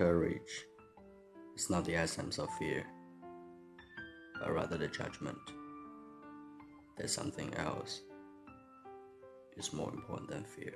courage is not the essence of fear, but rather the judgment that something else is more important than fear.